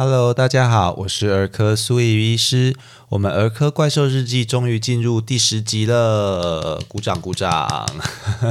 Hello，大家好，我是儿科苏怡医师。我们儿科怪兽日记终于进入第十集了，鼓掌鼓掌。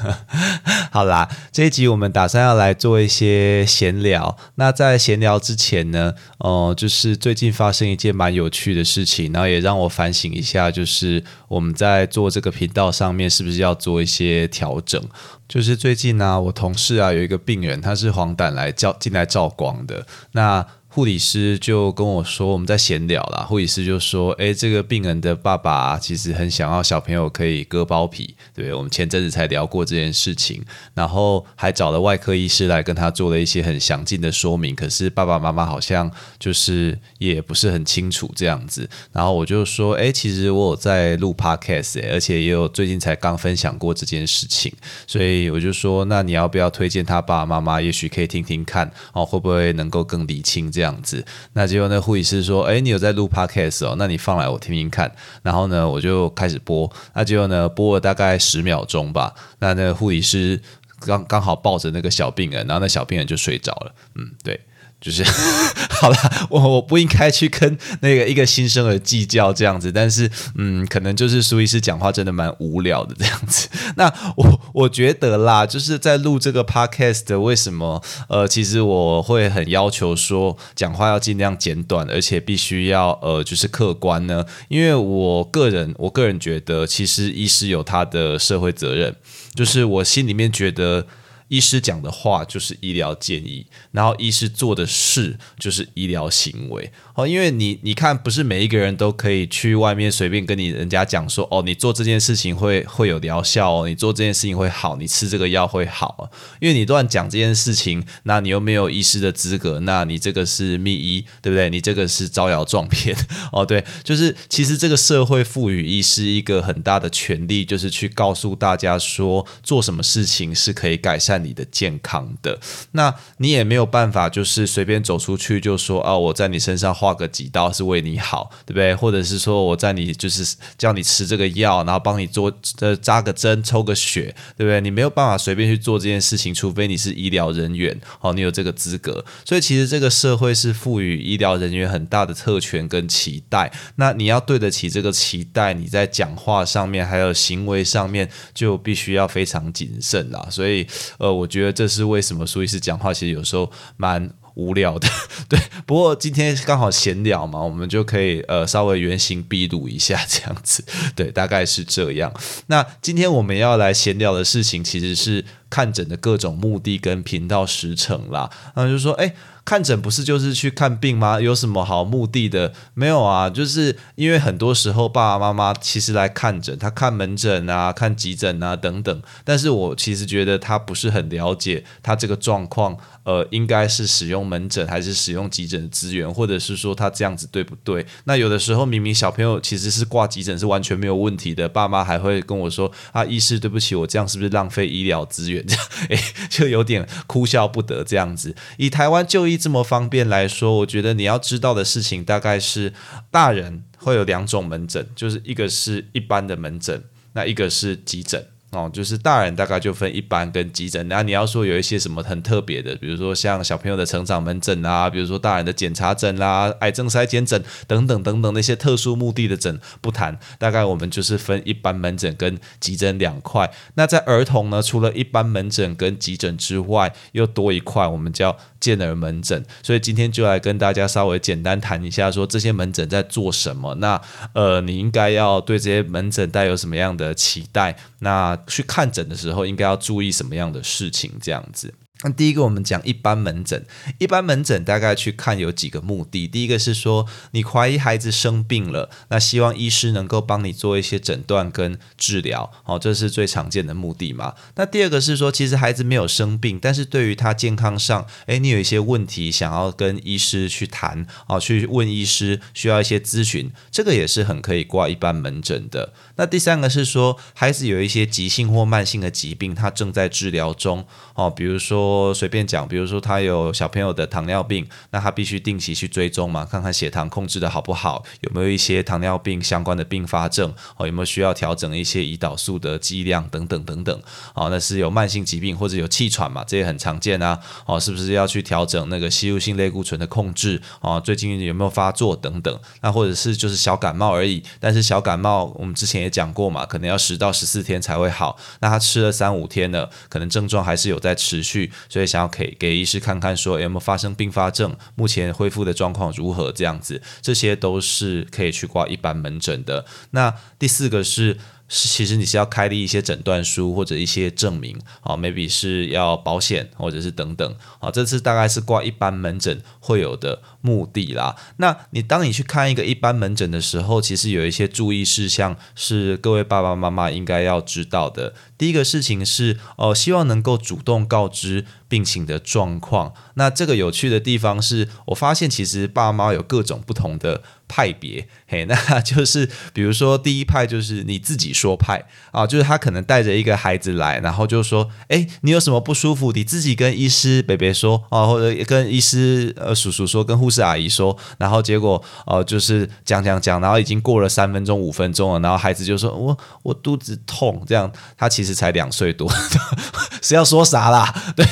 好啦，这一集我们打算要来做一些闲聊。那在闲聊之前呢，哦，就是最近发生一件蛮有趣的事情，然后也让我反省一下，就是我们在做这个频道上面是不是要做一些调整。就是最近呢，我同事啊有一个病人，他是黄疸来照进来照光的，那。护理师就跟我说，我们在闲聊啦。护理师就说：“哎，这个病人的爸爸其实很想要小朋友可以割包皮，对我们前阵子才聊过这件事情，然后还找了外科医师来跟他做了一些很详尽的说明。可是爸爸妈妈好像就是也不是很清楚这样子。然后我就说：哎，其实我有在录 podcast，而且也有最近才刚分享过这件事情。所以我就说，那你要不要推荐他爸爸妈妈？也许可以听听看哦，会不会能够更理清这。”这样子，那结果那护理师说：“哎，你有在录 podcast 哦，那你放来我听听看。”然后呢，我就开始播。那结果呢，播了大概十秒钟吧。那那个护理师刚刚好抱着那个小病人，然后那小病人就睡着了。嗯，对。就是 好了，我我不应该去跟那个一个新生儿计较这样子，但是嗯，可能就是苏医师讲话真的蛮无聊的这样子。那我我觉得啦，就是在录这个 podcast，为什么呃，其实我会很要求说讲话要尽量简短，而且必须要呃就是客观呢？因为我个人我个人觉得，其实医师有他的社会责任，就是我心里面觉得。医师讲的话就是医疗建议，然后医师做的事就是医疗行为。哦，因为你你看，不是每一个人都可以去外面随便跟你人家讲说，哦，你做这件事情会会有疗效哦，你做这件事情会好，你吃这个药会好。因为你乱讲这件事情，那你又没有医师的资格，那你这个是密医，对不对？你这个是招摇撞骗。哦，对，就是其实这个社会赋予医师一个很大的权利，就是去告诉大家说，做什么事情是可以改善。你的健康的，那你也没有办法，就是随便走出去就说啊，我在你身上画个几刀是为你好，对不对？或者是说我在你就是叫你吃这个药，然后帮你做呃扎个针、抽个血，对不对？你没有办法随便去做这件事情，除非你是医疗人员，哦，你有这个资格。所以其实这个社会是赋予医疗人员很大的特权跟期待，那你要对得起这个期待，你在讲话上面还有行为上面就必须要非常谨慎啦。所以呃。我觉得这是为什么苏医师讲话其实有时候蛮无聊的，对。不过今天刚好闲聊嘛，我们就可以呃稍微原形毕露一下这样子，对，大概是这样。那今天我们要来闲聊的事情，其实是看诊的各种目的跟频道时程啦。然后就说，哎。看诊不是就是去看病吗？有什么好目的的？没有啊，就是因为很多时候爸爸妈妈其实来看诊，他看门诊啊、看急诊啊等等，但是我其实觉得他不是很了解他这个状况。呃，应该是使用门诊还是使用急诊的资源，或者是说他这样子对不对？那有的时候明明小朋友其实是挂急诊是完全没有问题的，爸妈还会跟我说啊，医师对不起，我这样是不是浪费医疗资源？这样诶，就有点哭笑不得这样子。以台湾就医这么方便来说，我觉得你要知道的事情大概是大人会有两种门诊，就是一个是一般的门诊，那一个是急诊。哦，就是大人大概就分一般跟急诊，那你要说有一些什么很特别的，比如说像小朋友的成长门诊啊，比如说大人的检查诊啦、癌症筛检诊等等等等那些特殊目的的诊不谈，大概我们就是分一般门诊跟急诊两块。那在儿童呢，除了一般门诊跟急诊之外，又多一块，我们叫健儿门诊。所以今天就来跟大家稍微简单谈一下，说这些门诊在做什么。那呃，你应该要对这些门诊带有什么样的期待？那去看诊的时候，应该要注意什么样的事情？这样子。那第一个，我们讲一般门诊。一般门诊大概去看有几个目的。第一个是说，你怀疑孩子生病了，那希望医师能够帮你做一些诊断跟治疗，哦，这是最常见的目的嘛。那第二个是说，其实孩子没有生病，但是对于他健康上，诶，你有一些问题想要跟医师去谈，哦，去问医师，需要一些咨询，这个也是很可以挂一般门诊的。那第三个是说，孩子有一些急性或慢性的疾病，他正在治疗中，哦，比如说。我随便讲，比如说他有小朋友的糖尿病，那他必须定期去追踪嘛，看看血糖控制的好不好，有没有一些糖尿病相关的并发症，哦，有没有需要调整一些胰岛素的剂量等等等等，哦，那是有慢性疾病或者有气喘嘛，这也很常见啊，哦，是不是要去调整那个吸入性类固醇的控制，哦，最近有没有发作等等，那或者是就是小感冒而已，但是小感冒我们之前也讲过嘛，可能要十到十四天才会好，那他吃了三五天了，可能症状还是有在持续，所以想要给给医师看看说有没有发生并发症，目前恢复的状况如何这样子，这些都是可以去挂一般门诊的。那第四个是。是，其实你是要开立一些诊断书或者一些证明，啊，maybe 是要保险或者是等等，啊，这次大概是挂一般门诊会有的目的啦。那你当你去看一个一般门诊的时候，其实有一些注意事项是各位爸爸妈妈应该要知道的。第一个事情是，哦，希望能够主动告知病情的状况。那这个有趣的地方是我发现，其实爸妈有各种不同的。派别，嘿，那就是比如说第一派就是你自己说派啊，就是他可能带着一个孩子来，然后就说，哎，你有什么不舒服，你自己跟医师北北说啊，或者跟医师呃叔叔说，跟护士阿姨说，然后结果呃就是讲讲讲，然后已经过了三分钟五分钟了，然后孩子就说我我肚子痛，这样他其实才两岁多，是要说啥啦？对，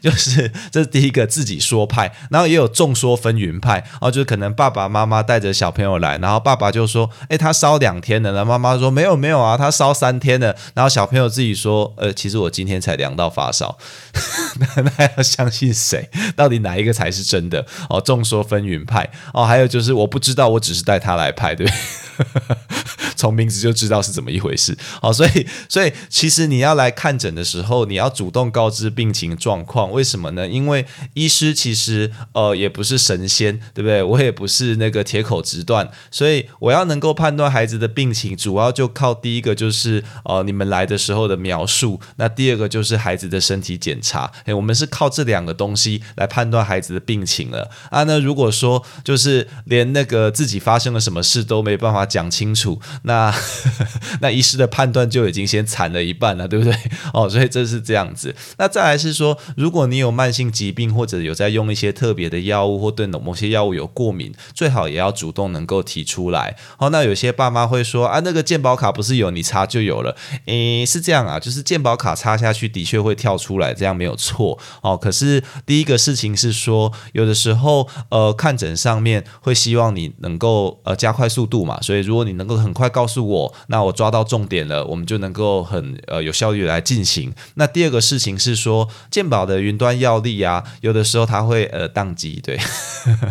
就是这是第一个自己说派，然后也有众说纷纭派哦，就是可能爸爸妈妈带着。小朋友来，然后爸爸就说：“哎，他烧两天了。”然后妈妈说：“没有没有啊，他烧三天了。”然后小朋友自己说：“呃，其实我今天才量到发烧。”那要相信谁？到底哪一个才是真的？哦，众说纷纭派哦。还有就是我不知道，我只是带他来派，对。从名字就知道是怎么一回事，好，所以 所以其实你要来看诊的时候，你要主动告知病情状况，为什么呢？因为医师其实呃也不是神仙，对不对？我也不是那个铁口直断，所以我要能够判断孩子的病情，主要就靠第一个就是呃你们来的时候的描述，那第二个就是孩子的身体检查，诶，我们是靠这两个东西来判断孩子的病情了啊。那如果说就是连那个自己发生了什么事都没办法讲清楚。那 那医师的判断就已经先惨了一半了，对不对？哦，所以这是这样子。那再来是说，如果你有慢性疾病或者有在用一些特别的药物或对某些药物有过敏，最好也要主动能够提出来。哦，那有些爸妈会说啊，那个健保卡不是有你插就有了？诶，是这样啊，就是健保卡插下去的确会跳出来，这样没有错。哦，可是第一个事情是说，有的时候呃看诊上面会希望你能够呃加快速度嘛，所以如果你能够很快。告诉我，那我抓到重点了，我们就能够很呃有效率来进行。那第二个事情是说，健保的云端药力啊，有的时候它会呃宕机，对，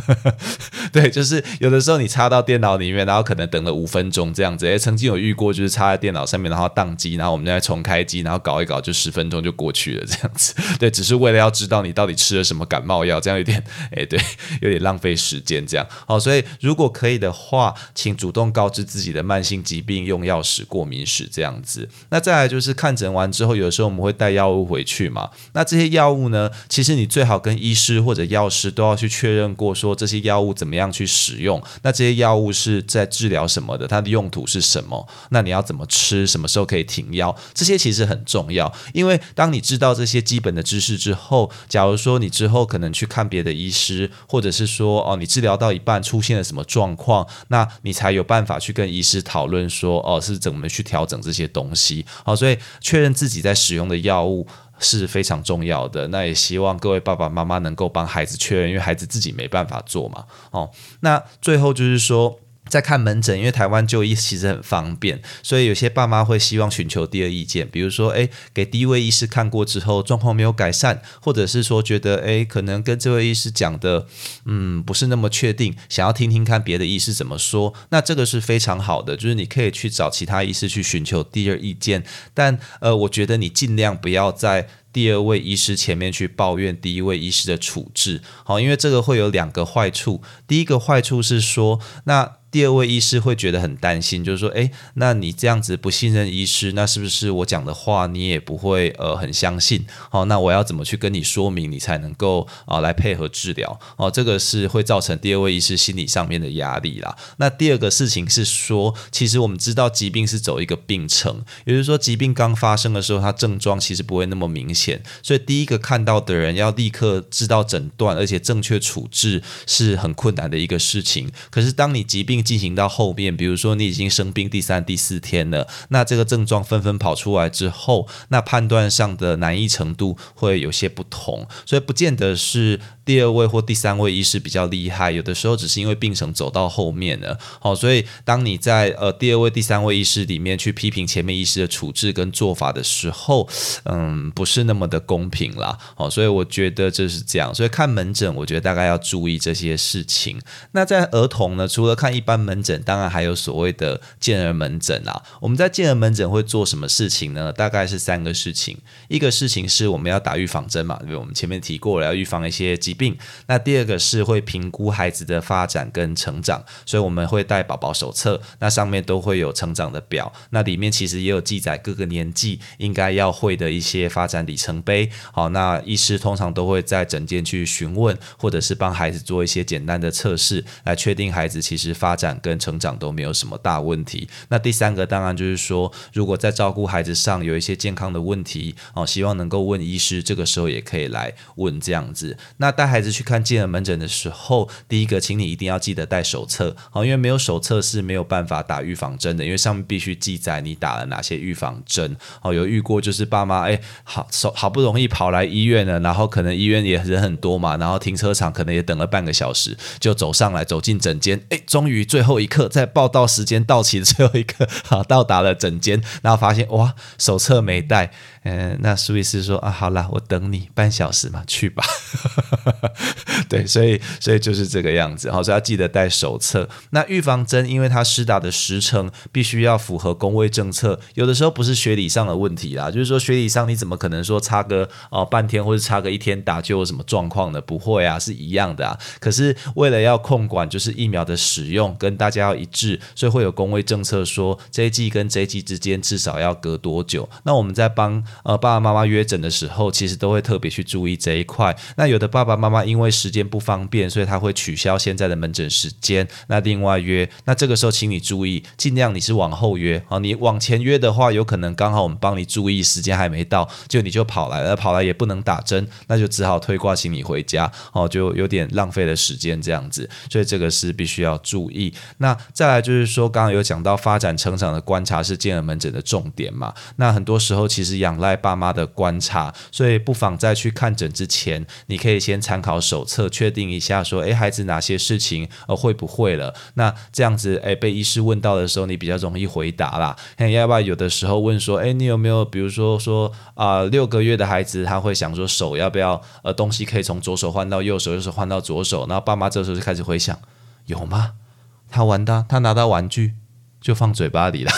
对，就是有的时候你插到电脑里面，然后可能等了五分钟这样子。哎，曾经有遇过，就是插在电脑上面，然后宕机，然后我们再重开机，然后搞一搞，就十分钟就过去了这样子。对，只是为了要知道你到底吃了什么感冒药，这样有点哎，对，有点浪费时间这样。好，所以如果可以的话，请主动告知自己的慢性。疾病用药史、过敏史这样子，那再来就是看诊完之后，有时候我们会带药物回去嘛。那这些药物呢，其实你最好跟医师或者药师都要去确认过，说这些药物怎么样去使用。那这些药物是在治疗什么的？它的用途是什么？那你要怎么吃？什么时候可以停药？这些其实很重要，因为当你知道这些基本的知识之后，假如说你之后可能去看别的医师，或者是说哦，你治疗到一半出现了什么状况，那你才有办法去跟医师讨。讨论说哦，是怎么去调整这些东西？好，所以确认自己在使用的药物是非常重要的。那也希望各位爸爸妈妈能够帮孩子确认，因为孩子自己没办法做嘛。哦，那最后就是说。在看门诊，因为台湾就医其实很方便，所以有些爸妈会希望寻求第二意见，比如说，诶，给第一位医师看过之后，状况没有改善，或者是说觉得，诶，可能跟这位医师讲的，嗯，不是那么确定，想要听听看别的医师怎么说，那这个是非常好的，就是你可以去找其他医师去寻求第二意见，但呃，我觉得你尽量不要在第二位医师前面去抱怨第一位医师的处置，好，因为这个会有两个坏处，第一个坏处是说，那。第二位医师会觉得很担心，就是说，诶，那你这样子不信任医师，那是不是我讲的话你也不会呃很相信？好，那我要怎么去跟你说明，你才能够啊来配合治疗？哦，这个是会造成第二位医师心理上面的压力啦。那第二个事情是说，其实我们知道疾病是走一个病程，也就是说，疾病刚发生的时候，它症状其实不会那么明显，所以第一个看到的人要立刻知道诊断，而且正确处置是很困难的一个事情。可是当你疾病进行到后面，比如说你已经生病第三、第四天了，那这个症状纷纷跑出来之后，那判断上的难易程度会有些不同，所以不见得是。第二位或第三位医师比较厉害，有的时候只是因为病程走到后面了，好，所以当你在呃第二位、第三位医师里面去批评前面医师的处置跟做法的时候，嗯，不是那么的公平啦，好，所以我觉得就是这样，所以看门诊，我觉得大概要注意这些事情。那在儿童呢，除了看一般门诊，当然还有所谓的健儿门诊啦。我们在健儿门诊会做什么事情呢？大概是三个事情，一个事情是我们要打预防针嘛，因为我们前面提过了，要预防一些疾。病，那第二个是会评估孩子的发展跟成长，所以我们会带宝宝手册，那上面都会有成长的表，那里面其实也有记载各个年纪应该要会的一些发展里程碑。好，那医师通常都会在诊间去询问，或者是帮孩子做一些简单的测试，来确定孩子其实发展跟成长都没有什么大问题。那第三个当然就是说，如果在照顾孩子上有一些健康的问题，哦，希望能够问医师，这个时候也可以来问这样子。那带孩子去看健儿门诊的时候，第一个，请你一定要记得带手册，好，因为没有手册是没有办法打预防针的，因为上面必须记载你打了哪些预防针。哦，有遇过就是爸妈哎，好手好不容易跑来医院了，然后可能医院也人很多嘛，然后停车场可能也等了半个小时，就走上来走进诊间，哎，终于最后一刻在报到时间到期的最后一刻，好到达了诊间，然后发现哇，手册没带。嗯，那苏医师说啊，好了，我等你半小时嘛，去吧。对，所以所以就是这个样子，好，所以要记得带手册。那预防针，因为它施打的时程必须要符合工位政策，有的时候不是学理上的问题啦，就是说学理上你怎么可能说差个哦半天或者差个一天打就有什么状况呢？不会啊，是一样的啊。可是为了要控管，就是疫苗的使用跟大家要一致，所以会有工位政策说这一季跟这一季之间至少要隔多久。那我们在帮呃，爸爸妈妈约诊的时候，其实都会特别去注意这一块。那有的爸爸妈妈因为是时间不方便，所以他会取消现在的门诊时间，那另外约。那这个时候，请你注意，尽量你是往后约啊。你往前约的话，有可能刚好我们帮你注意，时间还没到，就你就跑来了，跑来也不能打针，那就只好推挂，请你回家哦，就有点浪费了时间这样子。所以这个是必须要注意。那再来就是说，刚刚有讲到发展成长的观察是健儿门诊的重点嘛？那很多时候其实仰赖。爸妈的观察，所以不妨在去看诊之前，你可以先参考手册，测确定一下说，诶，孩子哪些事情呃会不会了？那这样子，诶，被医师问到的时候，你比较容易回答啦。要不要有的时候问说，诶，你有没有比如说说啊，六个月的孩子他会想说手要不要呃东西可以从左手换到右手，右手换到左手，然后爸妈这时候就开始回想，有吗？他玩的，他拿到玩具就放嘴巴里了。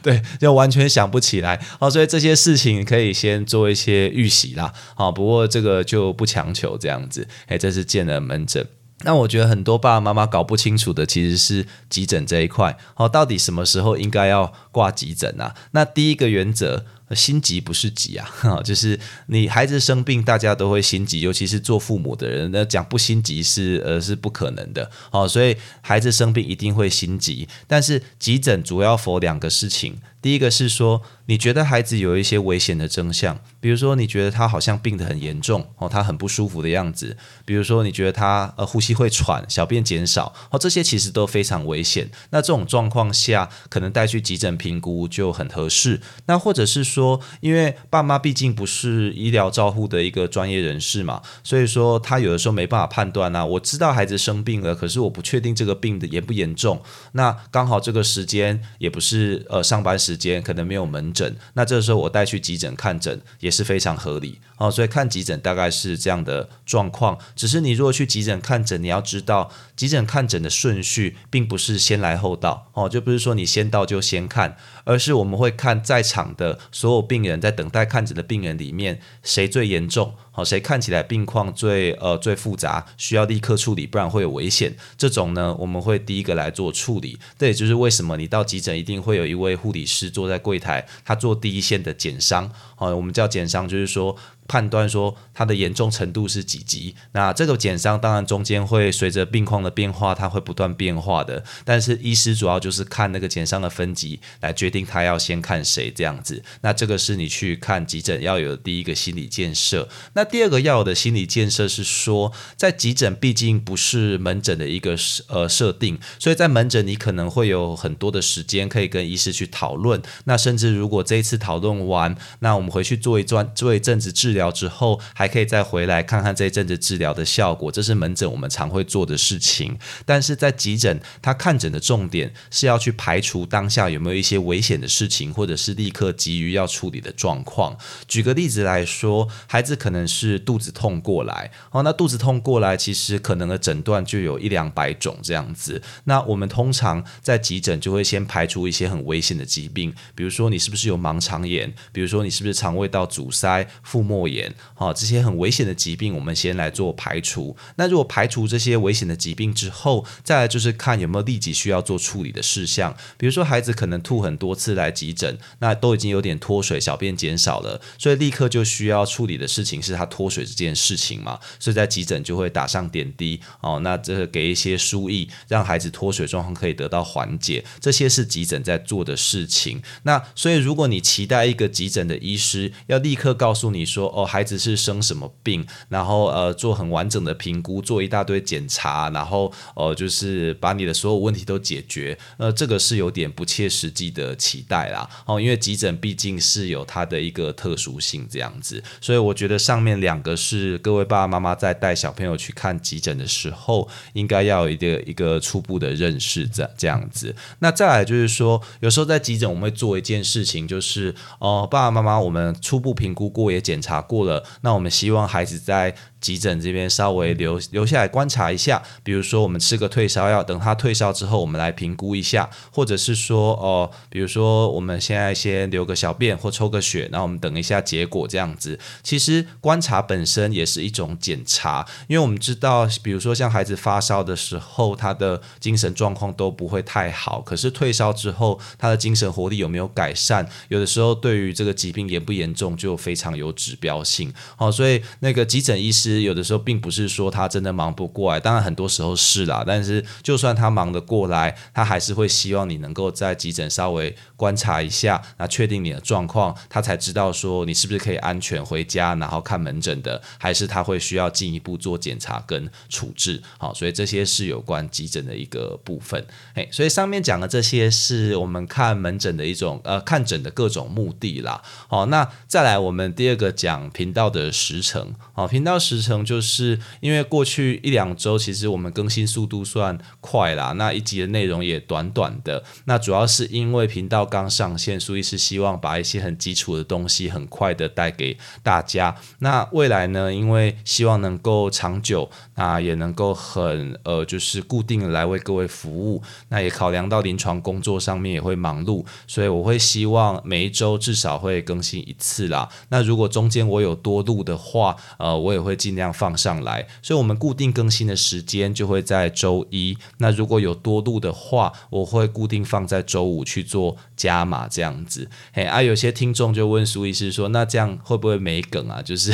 对，就完全想不起来哦，所以这些事情可以先做一些预习啦。好，不过这个就不强求这样子。哎，这是见了门诊。那我觉得很多爸爸妈妈搞不清楚的其实是急诊这一块。好，到底什么时候应该要挂急诊啊？那第一个原则。心急不是急啊，就是你孩子生病，大家都会心急，尤其是做父母的人，那讲不心急是呃是不可能的。好，所以孩子生病一定会心急，但是急诊主要否两个事情。第一个是说，你觉得孩子有一些危险的征象，比如说你觉得他好像病得很严重哦，他很不舒服的样子，比如说你觉得他呃呼吸会喘，小便减少哦，这些其实都非常危险。那这种状况下，可能带去急诊评估就很合适。那或者是说，因为爸妈毕竟不是医疗照护的一个专业人士嘛，所以说他有的时候没办法判断啊。我知道孩子生病了，可是我不确定这个病的严不严重。那刚好这个时间也不是呃上班时。时间可能没有门诊，那这个时候我带去急诊看诊也是非常合理哦。所以看急诊大概是这样的状况。只是你如果去急诊看诊，你要知道急诊看诊的顺序并不是先来后到哦，就不是说你先到就先看，而是我们会看在场的所有病人在等待看诊的病人里面谁最严重。谁看起来病况最呃最复杂，需要立刻处理，不然会有危险。这种呢，我们会第一个来做处理。这也就是为什么你到急诊一定会有一位护理师坐在柜台，他做第一线的检伤。好，我们叫检伤，就是说。判断说它的严重程度是几级？那这个减伤当然中间会随着病况的变化，它会不断变化的。但是医师主要就是看那个减伤的分级来决定他要先看谁这样子。那这个是你去看急诊要有的第一个心理建设。那第二个要有的心理建设是说，在急诊毕竟不是门诊的一个呃设定，所以在门诊你可能会有很多的时间可以跟医师去讨论。那甚至如果这一次讨论完，那我们回去做一段做一阵子治疗。疗之后还可以再回来看看这一阵子治疗的效果，这是门诊我们常会做的事情。但是在急诊，他看诊的重点是要去排除当下有没有一些危险的事情，或者是立刻急于要处理的状况。举个例子来说，孩子可能是肚子痛过来，哦，那肚子痛过来，其实可能的诊断就有一两百种这样子。那我们通常在急诊就会先排除一些很危险的疾病，比如说你是不是有盲肠炎，比如说你是不是肠胃道阻塞、腹膜。炎，好，这些很危险的疾病，我们先来做排除。那如果排除这些危险的疾病之后，再来就是看有没有立即需要做处理的事项。比如说，孩子可能吐很多次来急诊，那都已经有点脱水，小便减少了，所以立刻就需要处理的事情是他脱水这件事情嘛。所以在急诊就会打上点滴，哦，那这给一些输液，让孩子脱水状况可以得到缓解。这些是急诊在做的事情。那所以，如果你期待一个急诊的医师要立刻告诉你说，哦，孩子是生什么病，然后呃做很完整的评估，做一大堆检查，然后呃就是把你的所有问题都解决，呃这个是有点不切实际的期待啦。哦，因为急诊毕竟是有它的一个特殊性这样子，所以我觉得上面两个是各位爸爸妈妈在带小朋友去看急诊的时候，应该要有一个一个初步的认识这这样子。那再来就是说，有时候在急诊我们会做一件事情，就是哦爸爸妈妈我们初步评估过也检查。过了，那我们希望孩子在。急诊这边稍微留留下来观察一下，比如说我们吃个退烧药，等他退烧之后，我们来评估一下，或者是说哦，比如说我们现在先留个小便或抽个血，然后我们等一下结果这样子。其实观察本身也是一种检查，因为我们知道，比如说像孩子发烧的时候，他的精神状况都不会太好，可是退烧之后，他的精神活力有没有改善？有的时候对于这个疾病严不严重就非常有指标性。好，所以那个急诊医师。有的时候并不是说他真的忙不过来，当然很多时候是啦。但是就算他忙得过来，他还是会希望你能够在急诊稍微观察一下，那确定你的状况，他才知道说你是不是可以安全回家，然后看门诊的，还是他会需要进一步做检查跟处置。好，所以这些是有关急诊的一个部分。哎，所以上面讲的这些是我们看门诊的一种呃看诊的各种目的啦。好，那再来我们第二个讲频道的时程。好，频道时。程就是因为过去一两周，其实我们更新速度算快啦，那一集的内容也短短的。那主要是因为频道刚上线，所以是希望把一些很基础的东西很快的带给大家。那未来呢，因为希望能够长久，那也能够很呃，就是固定的来为各位服务。那也考量到临床工作上面也会忙碌，所以我会希望每一周至少会更新一次啦。那如果中间我有多录的话，呃，呃我也会尽量。放上来，所以我们固定更新的时间就会在周一。那如果有多录的话，我会固定放在周五去做加码，这样子。嘿啊，有些听众就问苏医师说：“那这样会不会没梗啊？”就是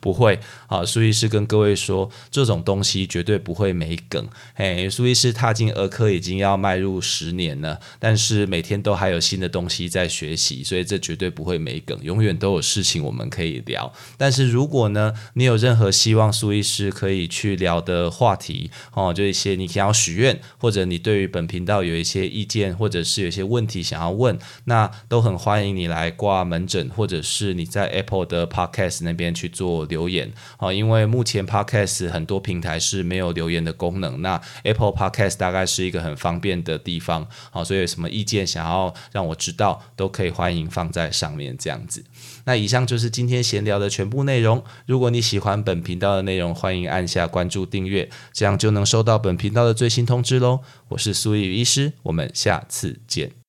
不会啊。苏医师跟各位说，这种东西绝对不会没梗。嘿，苏医师踏进儿科已经要迈入十年了，但是每天都还有新的东西在学习，所以这绝对不会没梗，永远都有事情我们可以聊。但是如果呢，你有任何希望苏医师可以去聊的话题哦，就一些你想要许愿，或者你对于本频道有一些意见，或者是有一些问题想要问，那都很欢迎你来挂门诊，或者是你在 Apple 的 Podcast 那边去做留言哦。因为目前 Podcast 很多平台是没有留言的功能，那 Apple Podcast 大概是一个很方便的地方好，所以有什么意见想要让我知道，都可以欢迎放在上面这样子。那以上就是今天闲聊的全部内容。如果你喜欢本频道的内容，欢迎按下关注订阅，这样就能收到本频道的最新通知喽。我是苏玉医师，我们下次见。